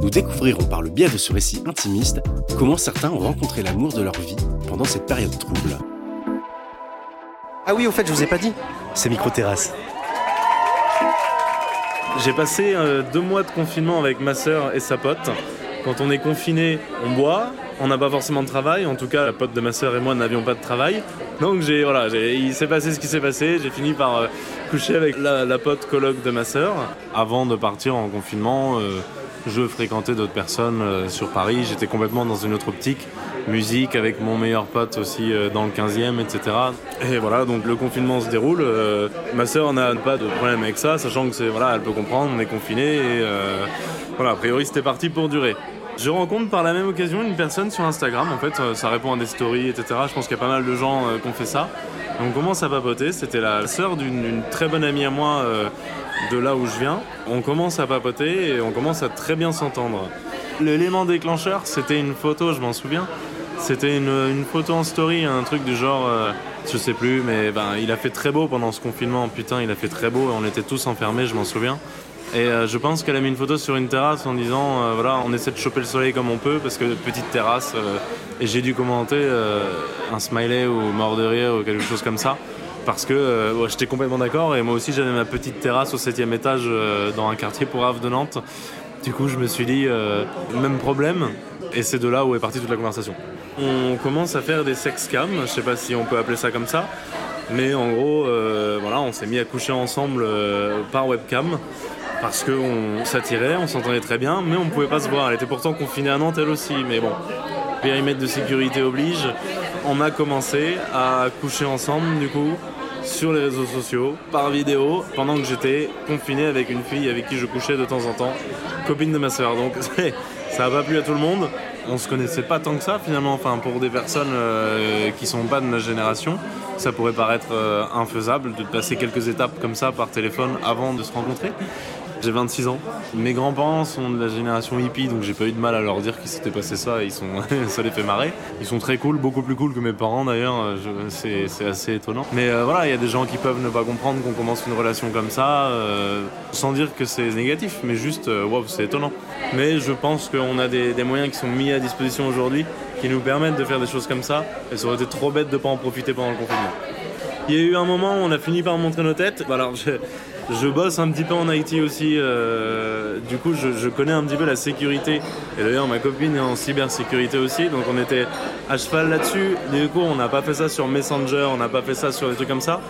nous découvrirons par le biais de ce récit intimiste comment certains ont rencontré l'amour de leur vie pendant cette période trouble. Ah oui, au fait, je vous ai pas dit, c'est micro-terrasse. J'ai passé euh, deux mois de confinement avec ma sœur et sa pote. Quand on est confiné, on boit, on n'a pas forcément de travail. En tout cas, la pote de ma sœur et moi n'avions pas de travail. Donc j'ai voilà, il s'est passé ce qui s'est passé. J'ai fini par euh, coucher avec la, pote colloque de ma sœur. Avant de partir en confinement, euh, je fréquentais d'autres personnes sur Paris. J'étais complètement dans une autre optique musique avec mon meilleur pote aussi euh, dans le 15e, etc. Et voilà, donc le confinement se déroule. Euh, ma sœur n'a pas de problème avec ça, sachant que c'est voilà, elle peut comprendre, on est confiné et euh, voilà, a priori c'était parti pour durer. Je rencontre par la même occasion une personne sur Instagram, en fait, ça répond à des stories, etc. Je pense qu'il y a pas mal de gens qui ont fait ça. On commence à papoter, c'était la sœur d'une très bonne amie à moi de là où je viens. On commence à papoter et on commence à très bien s'entendre. L'élément déclencheur, c'était une photo, je m'en souviens, c'était une, photo en story, un truc du genre, euh, je sais plus, mais ben, il a fait très beau pendant ce confinement. Putain, il a fait très beau. On était tous enfermés, je m'en souviens. Et euh, je pense qu'elle a mis une photo sur une terrasse en disant, euh, voilà, on essaie de choper le soleil comme on peut parce que petite terrasse. et j'ai dû commenter un smiley ou mort de rire ou quelque chose comme ça. Parce que j'étais complètement d'accord et moi aussi j'avais ma petite terrasse au 7 étage dans un quartier pour de Nantes. Du coup, je me suis dit, même problème, et c'est de là où est partie toute la conversation. On commence à faire des sex cams, je sais pas si on peut appeler ça comme ça, mais en gros, euh, voilà, on s'est mis à coucher ensemble euh, par webcam parce qu'on s'attirait, on s'entendait très bien, mais on ne pouvait pas se voir. Elle était pourtant confinée à Nantes elle aussi, mais bon, périmètre de sécurité oblige. On a commencé à coucher ensemble du coup sur les réseaux sociaux, par vidéo, pendant que j'étais confiné avec une fille avec qui je couchais de temps en temps, copine de ma soeur. Donc ça n'a pas plu à tout le monde. On se connaissait pas tant que ça finalement. Enfin, pour des personnes euh, qui sont pas de notre génération, ça pourrait paraître euh, infaisable de passer quelques étapes comme ça par téléphone avant de se rencontrer. J'ai 26 ans. Mes grands-parents sont de la génération hippie, donc j'ai pas eu de mal à leur dire qu'il s'était passé ça. Ils sont, ça les fait marrer. Ils sont très cool, beaucoup plus cool que mes parents d'ailleurs. C'est assez étonnant. Mais euh, voilà, il y a des gens qui peuvent ne pas comprendre qu'on commence une relation comme ça, euh, sans dire que c'est négatif, mais juste, euh, waouh, c'est étonnant. Mais je pense qu'on a des, moyens qui sont mis à disposition aujourd'hui qui nous permettent de faire des choses comme ça. Et ça aurait été trop bête de pas en profiter pendant le confinement. Il y a eu un moment où on a fini par montrer nos têtes. Je bosse un petit peu en IT aussi, euh, du coup je, connais un petit peu la sécurité. Et d'ailleurs ma copine est en cybersécurité aussi, donc on était à cheval là-dessus. Du coup on n'a pas fait ça sur Messenger, on n'a pas fait ça sur des trucs comme ça.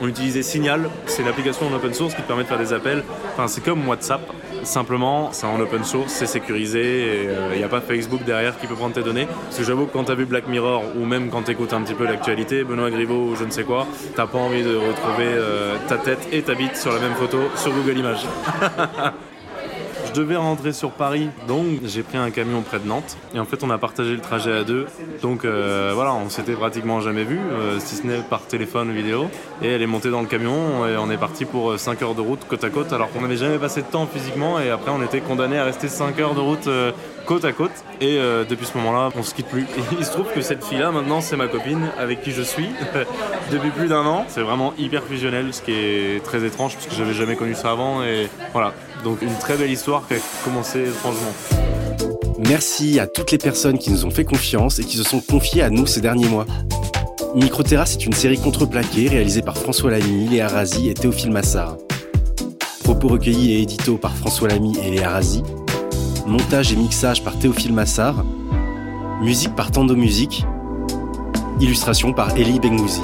On utilisait Signal, c'est l'application en open source qui te permet de faire des appels. Enfin c'est comme WhatsApp, Simplement, c'est en open source, c'est sécurisé, il n'y a pas Facebook derrière qui peut prendre tes données. Parce que j'avoue que quand tu as vu Black Mirror, ou même quand tu écoutes un petit peu l'actualité, Benoît Griveaux ou je ne sais quoi, t'as pas envie de retrouver euh, ta tête et ta bite sur la même photo sur Google Images. Je devais rentrer sur Paris, donc j'ai pris un camion près de Nantes. Et en fait, on a partagé le trajet à deux. Donc euh, voilà, on s'était pratiquement jamais vu, euh, si ce n'est par téléphone vidéo. Et elle est montée dans le camion et on est parti pour 5 heures de route côte à côte, alors qu'on n'avait jamais passé de temps physiquement. Et après, on était condamné à rester 5 heures de route côte à côte. Et euh, depuis ce moment-là, on se quitte plus. il se trouve que cette fille-là, maintenant, c'est ma copine avec qui je suis depuis plus d'un an. C'est vraiment hyper fusionnel, ce qui est très étrange parce que j'avais jamais connu ça avant. Et voilà, donc une très belle histoire qui a commencé étrangement. Merci à toutes les personnes qui nous ont fait confiance et qui se sont confiées à nous ces derniers mois. Microterrasse est une série contreplaquée réalisée par François Lamy, Léa Razi et Théophile Massard. Propos recueillis et édito par François Lamy et Léa Razi montage et mixage par Théophile Massard, musique par Tando Musique, illustration par Elie Bengouzi.